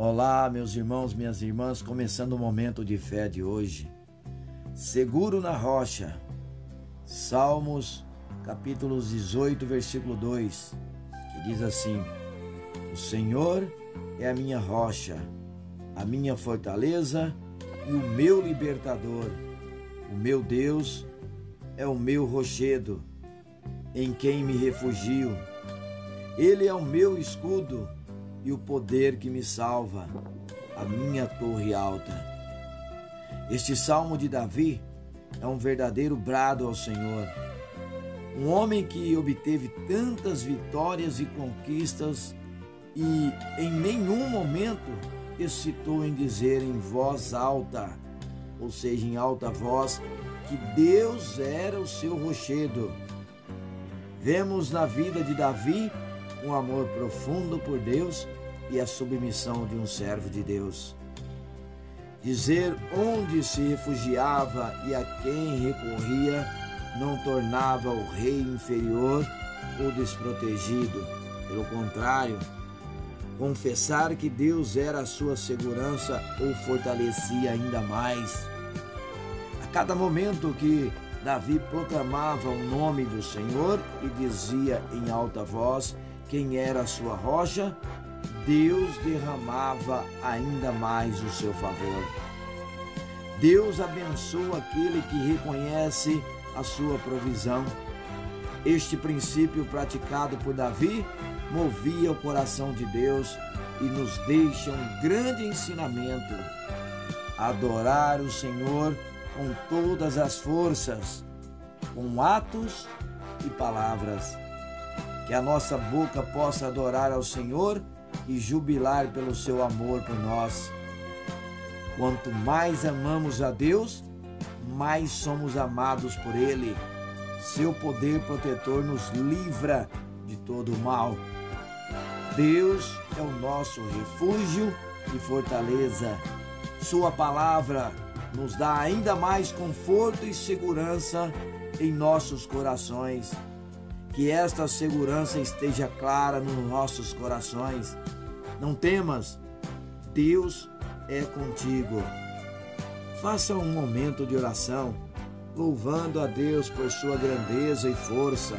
Olá, meus irmãos, minhas irmãs, começando o momento de fé de hoje. Seguro na rocha. Salmos, capítulo 18, versículo 2, que diz assim: O Senhor é a minha rocha, a minha fortaleza e o meu libertador. O meu Deus é o meu rochedo, em quem me refugio. Ele é o meu escudo e o poder que me salva, a minha torre alta. Este salmo de Davi é um verdadeiro brado ao Senhor. Um homem que obteve tantas vitórias e conquistas e em nenhum momento excitou em dizer em voz alta, ou seja, em alta voz, que Deus era o seu rochedo. Vemos na vida de Davi um amor profundo por Deus e a submissão de um servo de Deus. Dizer onde se refugiava e a quem recorria não tornava o rei inferior ou desprotegido. Pelo contrário, confessar que Deus era a sua segurança o fortalecia ainda mais. A cada momento que Davi proclamava o nome do Senhor e dizia em alta voz quem era a sua rocha, Deus derramava ainda mais o seu favor. Deus abençoa aquele que reconhece a sua provisão. Este princípio praticado por Davi movia o coração de Deus e nos deixa um grande ensinamento: adorar o Senhor com todas as forças, com atos e palavras. Que a nossa boca possa adorar ao Senhor e jubilar pelo seu amor por nós. Quanto mais amamos a Deus, mais somos amados por Ele. Seu poder protetor nos livra de todo o mal. Deus é o nosso refúgio e fortaleza. Sua palavra nos dá ainda mais conforto e segurança em nossos corações. Que esta segurança esteja clara nos nossos corações. Não temas, Deus é contigo. Faça um momento de oração, louvando a Deus por sua grandeza e força.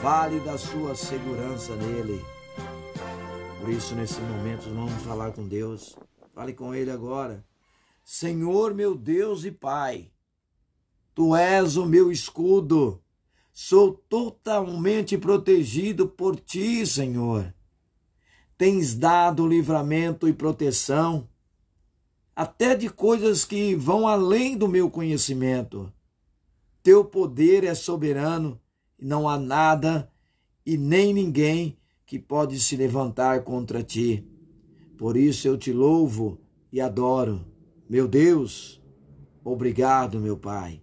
Fale da sua segurança nele. Por isso, nesse momento, vamos falar com Deus. Fale com Ele agora. Senhor, meu Deus e Pai, Tu és o meu escudo. Sou totalmente protegido por Ti, Senhor. Tens dado livramento e proteção, até de coisas que vão além do meu conhecimento. Teu poder é soberano e não há nada e nem ninguém que pode se levantar contra ti. Por isso eu te louvo e adoro. Meu Deus, obrigado, meu Pai.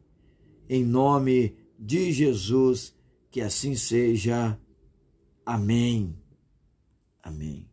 Em nome de Jesus, que assim seja. Amém. Amém.